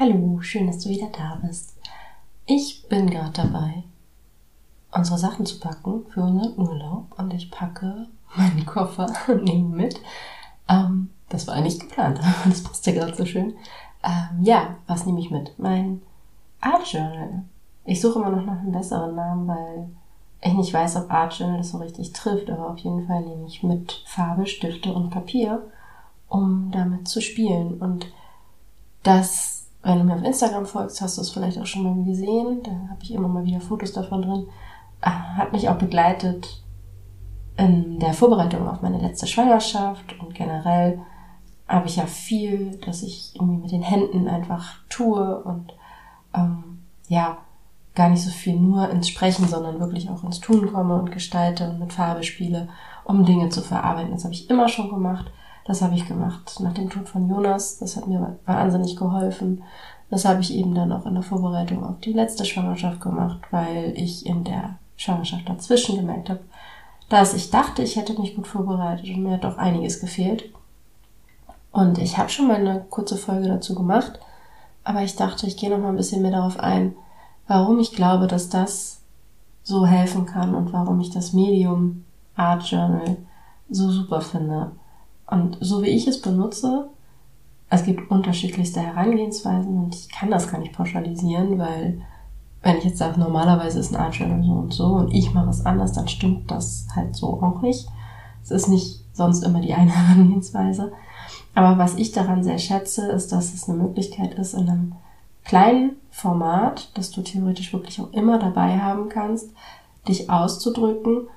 Hallo, schön, dass du wieder da bist. Ich bin gerade dabei, unsere Sachen zu packen für unseren Urlaub und ich packe meinen Koffer nehme mit. Ähm, das war eigentlich geplant, aber das passt ja gerade so schön. Ähm, ja, was nehme ich mit? Mein Art Journal. Ich suche immer noch nach einem besseren Namen, weil ich nicht weiß, ob Art Journal das so richtig trifft, aber auf jeden Fall nehme ich mit Farbe, Stifte und Papier, um damit zu spielen. Und das wenn du mir auf Instagram folgst, hast du es vielleicht auch schon mal gesehen. Da habe ich immer mal wieder Fotos davon drin. Äh, hat mich auch begleitet in der Vorbereitung auf meine letzte Schwangerschaft und generell habe ich ja viel, dass ich irgendwie mit den Händen einfach tue und ähm, ja, gar nicht so viel nur ins Sprechen, sondern wirklich auch ins Tun komme und gestalte und mit Farbe spiele, um Dinge zu verarbeiten. Das habe ich immer schon gemacht. Das habe ich gemacht nach dem Tod von Jonas. Das hat mir wahnsinnig geholfen. Das habe ich eben dann auch in der Vorbereitung auf die letzte Schwangerschaft gemacht, weil ich in der Schwangerschaft dazwischen gemerkt habe, dass ich dachte, ich hätte mich gut vorbereitet und mir hat doch einiges gefehlt. Und ich habe schon mal eine kurze Folge dazu gemacht, aber ich dachte, ich gehe noch mal ein bisschen mehr darauf ein, warum ich glaube, dass das so helfen kann und warum ich das Medium Art Journal so super finde. Und so wie ich es benutze, es gibt unterschiedlichste Herangehensweisen und ich kann das gar nicht pauschalisieren, weil wenn ich jetzt sage, normalerweise ist ein Art Journal so und so und ich mache es anders, dann stimmt das halt so auch nicht. Es ist nicht sonst immer die eine Herangehensweise. Aber was ich daran sehr schätze, ist, dass es eine Möglichkeit ist, in einem kleinen Format, das du theoretisch wirklich auch immer dabei haben kannst, dich auszudrücken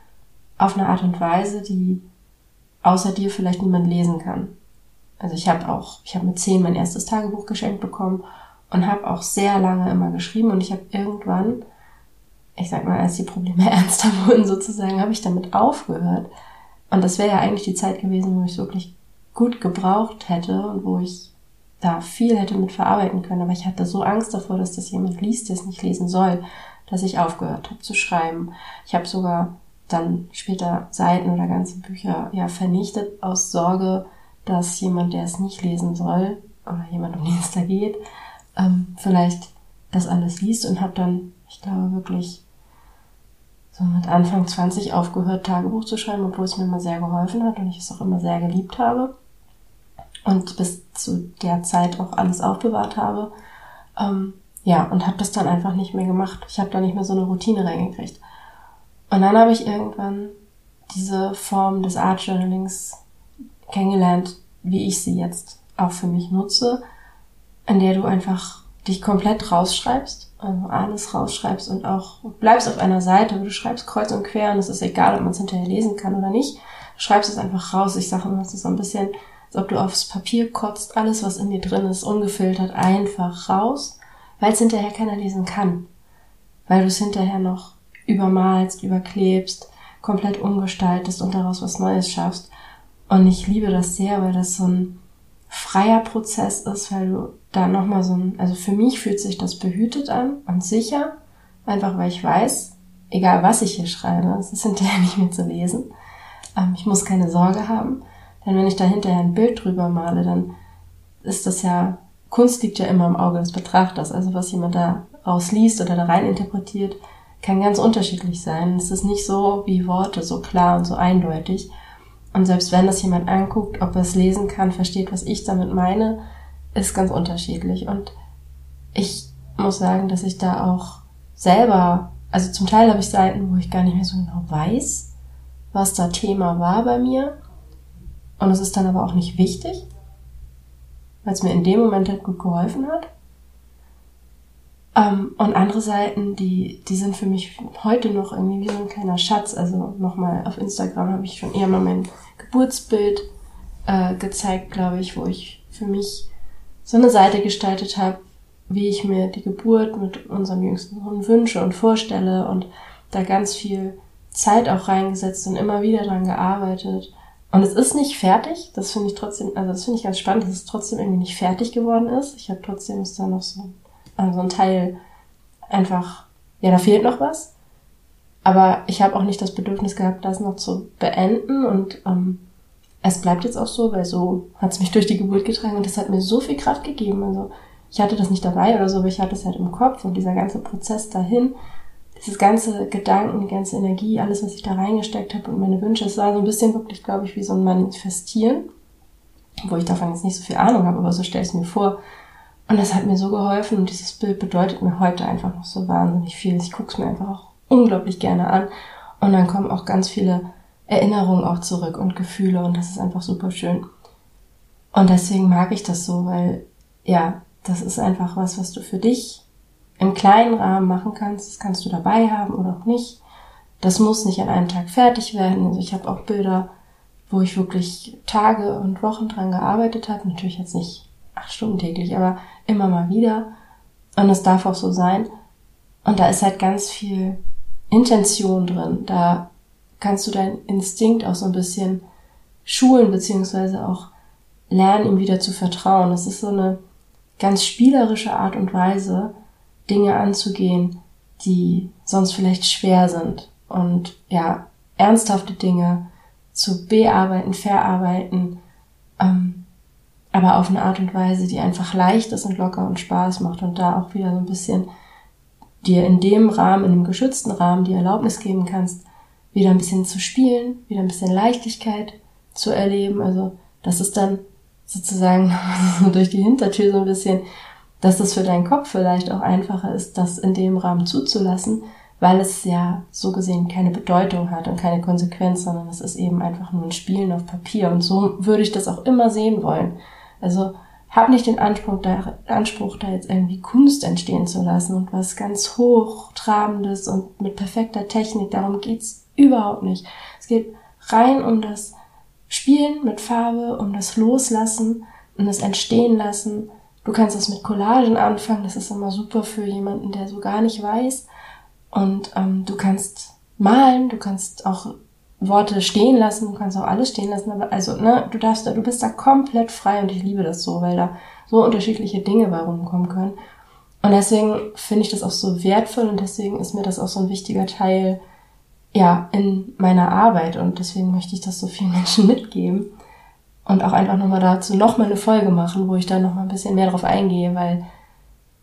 auf eine Art und Weise, die außer dir vielleicht niemand lesen kann. Also ich habe auch, ich habe mit zehn mein erstes Tagebuch geschenkt bekommen und habe auch sehr lange immer geschrieben und ich habe irgendwann, ich sag mal, als die Probleme ernster wurden sozusagen, habe ich damit aufgehört. Und das wäre ja eigentlich die Zeit gewesen, wo ich es wirklich gut gebraucht hätte und wo ich da viel hätte mit verarbeiten können. Aber ich hatte so Angst davor, dass das jemand liest, der es nicht lesen soll, dass ich aufgehört habe zu schreiben. Ich habe sogar dann später Seiten oder ganze Bücher ja vernichtet aus Sorge, dass jemand, der es nicht lesen soll oder jemand, um den es da geht, ähm, vielleicht das alles liest und habe dann, ich glaube wirklich so mit Anfang 20 aufgehört, Tagebuch zu schreiben, obwohl es mir immer sehr geholfen hat und ich es auch immer sehr geliebt habe und bis zu der Zeit auch alles aufbewahrt habe. Ähm, ja, und habe das dann einfach nicht mehr gemacht. Ich habe da nicht mehr so eine Routine reingekriegt. Und dann habe ich irgendwann diese Form des Art Journalings kennengelernt, wie ich sie jetzt auch für mich nutze, in der du einfach dich komplett rausschreibst, also alles rausschreibst und auch bleibst auf einer Seite, wo du schreibst kreuz und quer und es ist egal, ob man es hinterher lesen kann oder nicht. Du schreibst es einfach raus. Ich sage immer, es ist so ein bisschen, als ob du aufs Papier kotzt, alles, was in dir drin ist, ungefiltert, einfach raus, weil es hinterher keiner lesen kann. Weil du es hinterher noch übermalst, überklebst, komplett umgestaltest und daraus was Neues schaffst. Und ich liebe das sehr, weil das so ein freier Prozess ist, weil du da nochmal so ein, also für mich fühlt sich das behütet an und sicher, einfach weil ich weiß, egal was ich hier schreibe, es ist hinterher nicht mehr zu lesen. Ähm, ich muss keine Sorge haben, denn wenn ich da hinterher ein Bild drüber male, dann ist das ja, Kunst liegt ja immer im Auge des Betrachters, also was jemand da rausliest oder da rein interpretiert, kann ganz unterschiedlich sein. Es ist nicht so wie Worte, so klar und so eindeutig. Und selbst wenn das jemand anguckt, ob er es lesen kann, versteht, was ich damit meine, ist ganz unterschiedlich. Und ich muss sagen, dass ich da auch selber, also zum Teil habe ich Seiten, wo ich gar nicht mehr so genau weiß, was da Thema war bei mir. Und es ist dann aber auch nicht wichtig, weil es mir in dem Moment halt gut geholfen hat. Ähm, und andere Seiten, die, die sind für mich heute noch irgendwie wie so ein kleiner Schatz. Also nochmal auf Instagram habe ich schon eher mal mein Geburtsbild äh, gezeigt, glaube ich, wo ich für mich so eine Seite gestaltet habe, wie ich mir die Geburt mit unserem jüngsten Sohn wünsche und vorstelle und da ganz viel Zeit auch reingesetzt und immer wieder dran gearbeitet. Und es ist nicht fertig, das finde ich trotzdem, also das finde ich ganz spannend, dass es trotzdem irgendwie nicht fertig geworden ist. Ich habe trotzdem ist da noch so, also ein Teil einfach, ja, da fehlt noch was. Aber ich habe auch nicht das Bedürfnis gehabt, das noch zu beenden und ähm, es bleibt jetzt auch so, weil so hat es mich durch die Geburt getragen und das hat mir so viel Kraft gegeben. Also ich hatte das nicht dabei oder so, aber ich hatte es halt im Kopf und dieser ganze Prozess dahin, dieses ganze Gedanken, die ganze Energie, alles, was ich da reingesteckt habe und meine Wünsche, es war so ein bisschen wirklich, glaube ich, wie so ein Manifestieren, wo ich davon jetzt nicht so viel Ahnung habe, aber so stelle ich es mir vor. Und das hat mir so geholfen und dieses Bild bedeutet mir heute einfach noch so wahnsinnig viel. Ich gucke es mir einfach auch unglaublich gerne an und dann kommen auch ganz viele Erinnerungen auch zurück und Gefühle und das ist einfach super schön. Und deswegen mag ich das so, weil ja, das ist einfach was, was du für dich im kleinen Rahmen machen kannst. Das kannst du dabei haben oder auch nicht. Das muss nicht an einem Tag fertig werden. Also ich habe auch Bilder, wo ich wirklich Tage und Wochen dran gearbeitet habe. Natürlich jetzt nicht acht Stunden täglich, aber immer mal wieder. Und es darf auch so sein. Und da ist halt ganz viel Intention drin. Da kannst du deinen Instinkt auch so ein bisschen schulen, beziehungsweise auch lernen, ihm wieder zu vertrauen. Das ist so eine ganz spielerische Art und Weise, Dinge anzugehen, die sonst vielleicht schwer sind. Und ja, ernsthafte Dinge zu bearbeiten, verarbeiten, ähm, aber auf eine Art und Weise, die einfach leicht ist und locker und Spaß macht und da auch wieder so ein bisschen dir in dem Rahmen, in dem geschützten Rahmen, die Erlaubnis geben kannst, wieder ein bisschen zu spielen, wieder ein bisschen Leichtigkeit zu erleben. Also das ist dann sozusagen so durch die Hintertür so ein bisschen, dass das für deinen Kopf vielleicht auch einfacher ist, das in dem Rahmen zuzulassen, weil es ja so gesehen keine Bedeutung hat und keine Konsequenz, sondern es ist eben einfach nur ein Spielen auf Papier. Und so würde ich das auch immer sehen wollen. Also hab nicht den Anspruch da, Anspruch, da jetzt irgendwie Kunst entstehen zu lassen und was ganz hochtrabendes und mit perfekter Technik. Darum geht's Überhaupt nicht. Es geht rein um das Spielen mit Farbe, um das Loslassen, um das Entstehen lassen. Du kannst es mit Collagen anfangen, das ist immer super für jemanden, der so gar nicht weiß. Und ähm, du kannst malen, du kannst auch Worte stehen lassen, du kannst auch alles stehen lassen, aber also, ne, du darfst da, du bist da komplett frei und ich liebe das so, weil da so unterschiedliche Dinge bei rumkommen können. Und deswegen finde ich das auch so wertvoll und deswegen ist mir das auch so ein wichtiger Teil ja, in meiner Arbeit und deswegen möchte ich das so vielen Menschen mitgeben und auch einfach nochmal dazu nochmal eine Folge machen, wo ich da nochmal ein bisschen mehr drauf eingehe, weil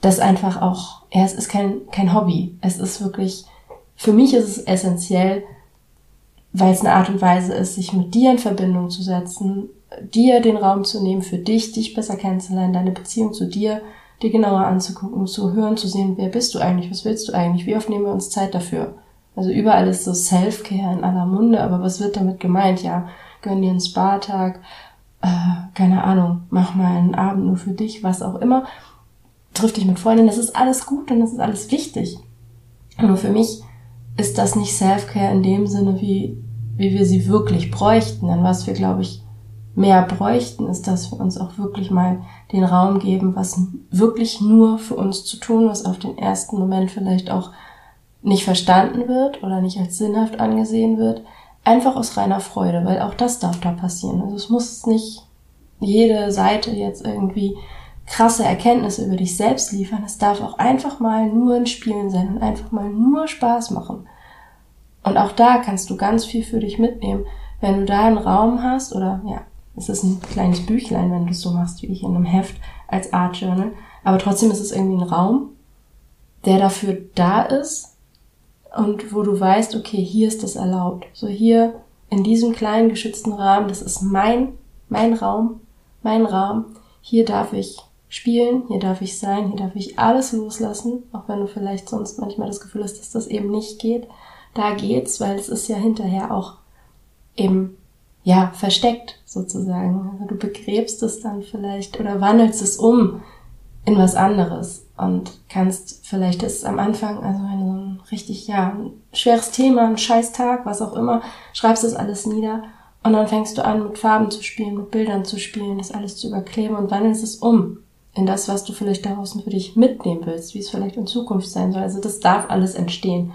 das einfach auch, ja, es ist kein, kein Hobby. Es ist wirklich, für mich ist es essentiell, weil es eine Art und Weise ist, sich mit dir in Verbindung zu setzen, dir den Raum zu nehmen, für dich, dich besser kennenzulernen, deine Beziehung zu dir, dir genauer anzugucken, zu hören, zu sehen, wer bist du eigentlich, was willst du eigentlich, wie oft nehmen wir uns Zeit dafür. Also überall ist so Self-Care in aller Munde, aber was wird damit gemeint? Ja, gönn dir einen Spa-Tag, äh, keine Ahnung, mach mal einen Abend nur für dich, was auch immer. Triff dich mit Freunden, das ist alles gut und das ist alles wichtig. Nur für mich ist das nicht Self-Care in dem Sinne, wie, wie wir sie wirklich bräuchten. Denn was wir, glaube ich, mehr bräuchten, ist, dass wir uns auch wirklich mal den Raum geben, was wirklich nur für uns zu tun, was auf den ersten Moment vielleicht auch nicht verstanden wird oder nicht als sinnhaft angesehen wird, einfach aus reiner Freude, weil auch das darf da passieren. Also es muss nicht jede Seite jetzt irgendwie krasse Erkenntnisse über dich selbst liefern. Es darf auch einfach mal nur ein Spielen sein und einfach mal nur Spaß machen. Und auch da kannst du ganz viel für dich mitnehmen, wenn du da einen Raum hast oder ja, es ist ein kleines Büchlein, wenn du es so machst wie ich in einem Heft als Art Journal, aber trotzdem ist es irgendwie ein Raum, der dafür da ist, und wo du weißt, okay, hier ist das erlaubt. So hier in diesem kleinen geschützten Rahmen, das ist mein, mein Raum, mein Raum. Hier darf ich spielen, hier darf ich sein, hier darf ich alles loslassen, auch wenn du vielleicht sonst manchmal das Gefühl hast, dass das eben nicht geht. Da geht's, weil es ist ja hinterher auch eben, ja, versteckt sozusagen. Also du begräbst es dann vielleicht oder wandelst es um in was anderes und kannst vielleicht ist am Anfang, also ein richtig, ja, ein schweres Thema, ein scheiß Tag, was auch immer, schreibst das alles nieder und dann fängst du an, mit Farben zu spielen, mit Bildern zu spielen, das alles zu überkleben und wandelst es um in das, was du vielleicht daraus für dich mitnehmen willst, wie es vielleicht in Zukunft sein soll. Also das darf alles entstehen.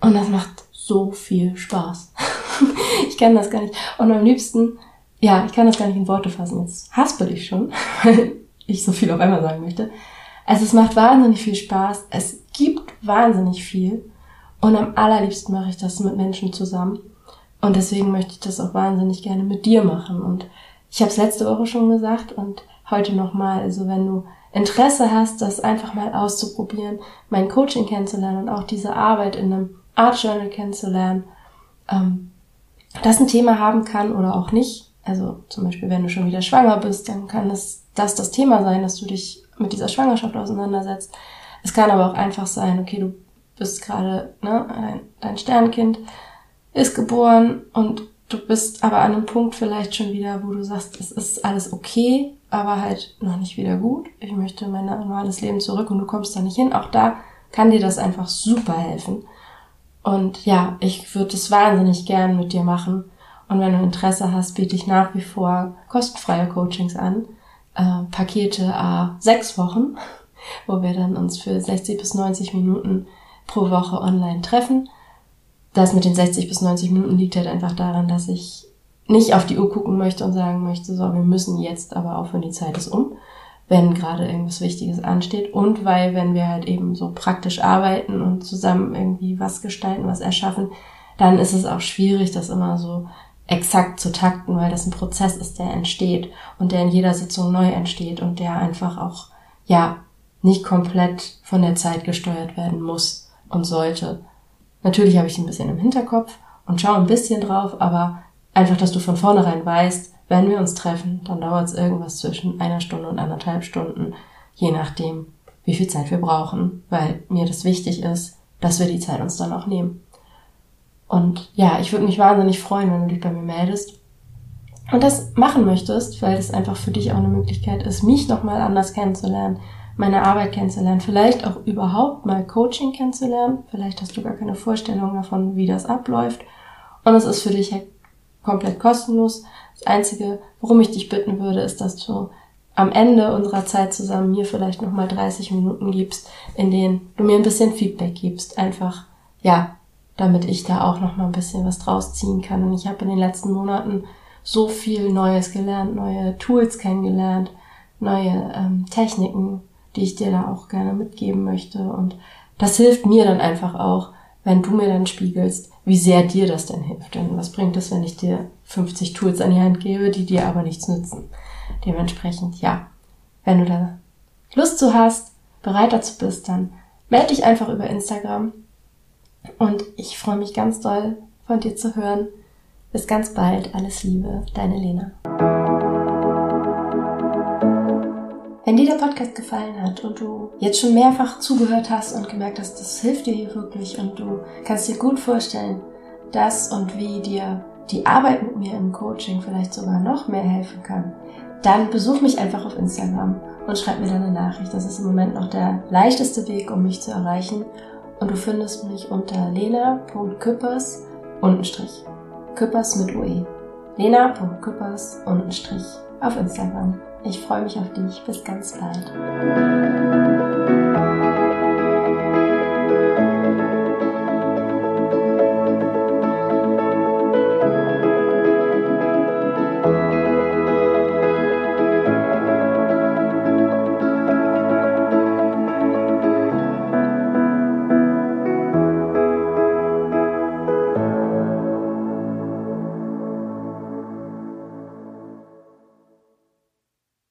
Und das macht so viel Spaß. ich kann das gar nicht. Und am liebsten, ja, ich kann das gar nicht in Worte fassen. Jetzt haspel ich schon, weil ich so viel auf einmal sagen möchte. Also es macht wahnsinnig viel Spaß. Es gibt wahnsinnig viel. Und am allerliebsten mache ich das mit Menschen zusammen. Und deswegen möchte ich das auch wahnsinnig gerne mit dir machen. Und ich habe es letzte Woche schon gesagt und heute nochmal. Also wenn du Interesse hast, das einfach mal auszuprobieren, mein Coaching kennenzulernen und auch diese Arbeit in einem Art Journal kennenzulernen, ähm, das ein Thema haben kann oder auch nicht. Also zum Beispiel, wenn du schon wieder schwanger bist, dann kann es das das Thema sein, dass du dich mit dieser Schwangerschaft auseinandersetzt. Es kann aber auch einfach sein, okay, du bist gerade, ne, dein, dein Sternkind ist geboren und du bist aber an einem Punkt vielleicht schon wieder, wo du sagst, es ist alles okay, aber halt noch nicht wieder gut. Ich möchte mein normales Leben zurück und du kommst da nicht hin. Auch da kann dir das einfach super helfen. Und ja, ich würde es wahnsinnig gern mit dir machen. Und wenn du Interesse hast, biete ich nach wie vor kostenfreie Coachings an äh, Pakete a sechs Wochen, wo wir dann uns für 60 bis 90 Minuten pro Woche online treffen. Das mit den 60 bis 90 Minuten liegt halt einfach daran, dass ich nicht auf die Uhr gucken möchte und sagen möchte, so, wir müssen jetzt aber aufhören, die Zeit ist um, wenn gerade irgendwas Wichtiges ansteht. Und weil, wenn wir halt eben so praktisch arbeiten und zusammen irgendwie was gestalten, was erschaffen, dann ist es auch schwierig, das immer so exakt zu takten, weil das ein Prozess ist, der entsteht und der in jeder Sitzung neu entsteht und der einfach auch, ja, nicht komplett von der Zeit gesteuert werden muss und sollte. Natürlich habe ich ein bisschen im Hinterkopf und schaue ein bisschen drauf, aber einfach, dass du von vornherein weißt, wenn wir uns treffen, dann dauert es irgendwas zwischen einer Stunde und anderthalb Stunden, je nachdem, wie viel Zeit wir brauchen, weil mir das wichtig ist, dass wir die Zeit uns dann auch nehmen. Und ja, ich würde mich wahnsinnig freuen, wenn du dich bei mir meldest und das machen möchtest, weil es einfach für dich auch eine Möglichkeit ist, mich nochmal anders kennenzulernen, meine Arbeit kennenzulernen, vielleicht auch überhaupt mal Coaching kennenzulernen. Vielleicht hast du gar keine Vorstellung davon, wie das abläuft. Und es ist für dich komplett kostenlos. Das Einzige, worum ich dich bitten würde, ist, dass du am Ende unserer Zeit zusammen mir vielleicht nochmal 30 Minuten gibst, in denen du mir ein bisschen Feedback gibst. Einfach, ja, damit ich da auch noch mal ein bisschen was draus ziehen kann. Und ich habe in den letzten Monaten so viel Neues gelernt, neue Tools kennengelernt, neue ähm, Techniken, die ich dir da auch gerne mitgeben möchte. Und das hilft mir dann einfach auch, wenn du mir dann spiegelst, wie sehr dir das denn hilft. Denn was bringt es, wenn ich dir 50 Tools an die Hand gebe, die dir aber nichts nützen? Dementsprechend, ja, wenn du da Lust zu hast, bereit dazu bist, dann melde dich einfach über Instagram und ich freue mich ganz doll von dir zu hören. Bis ganz bald. Alles Liebe, deine Lena. Wenn dir der Podcast gefallen hat und du jetzt schon mehrfach zugehört hast und gemerkt hast, das hilft dir hier wirklich und du kannst dir gut vorstellen, dass und wie dir die Arbeit mit mir im Coaching vielleicht sogar noch mehr helfen kann, dann besuch mich einfach auf Instagram und schreib mir deine Nachricht. Das ist im Moment noch der leichteste Weg, um mich zu erreichen und du findest mich unter lena.küppers untenstrich. Küppers mit UE. lena.küppers untenstrich auf Instagram. Ich freue mich auf dich. Bis ganz bald.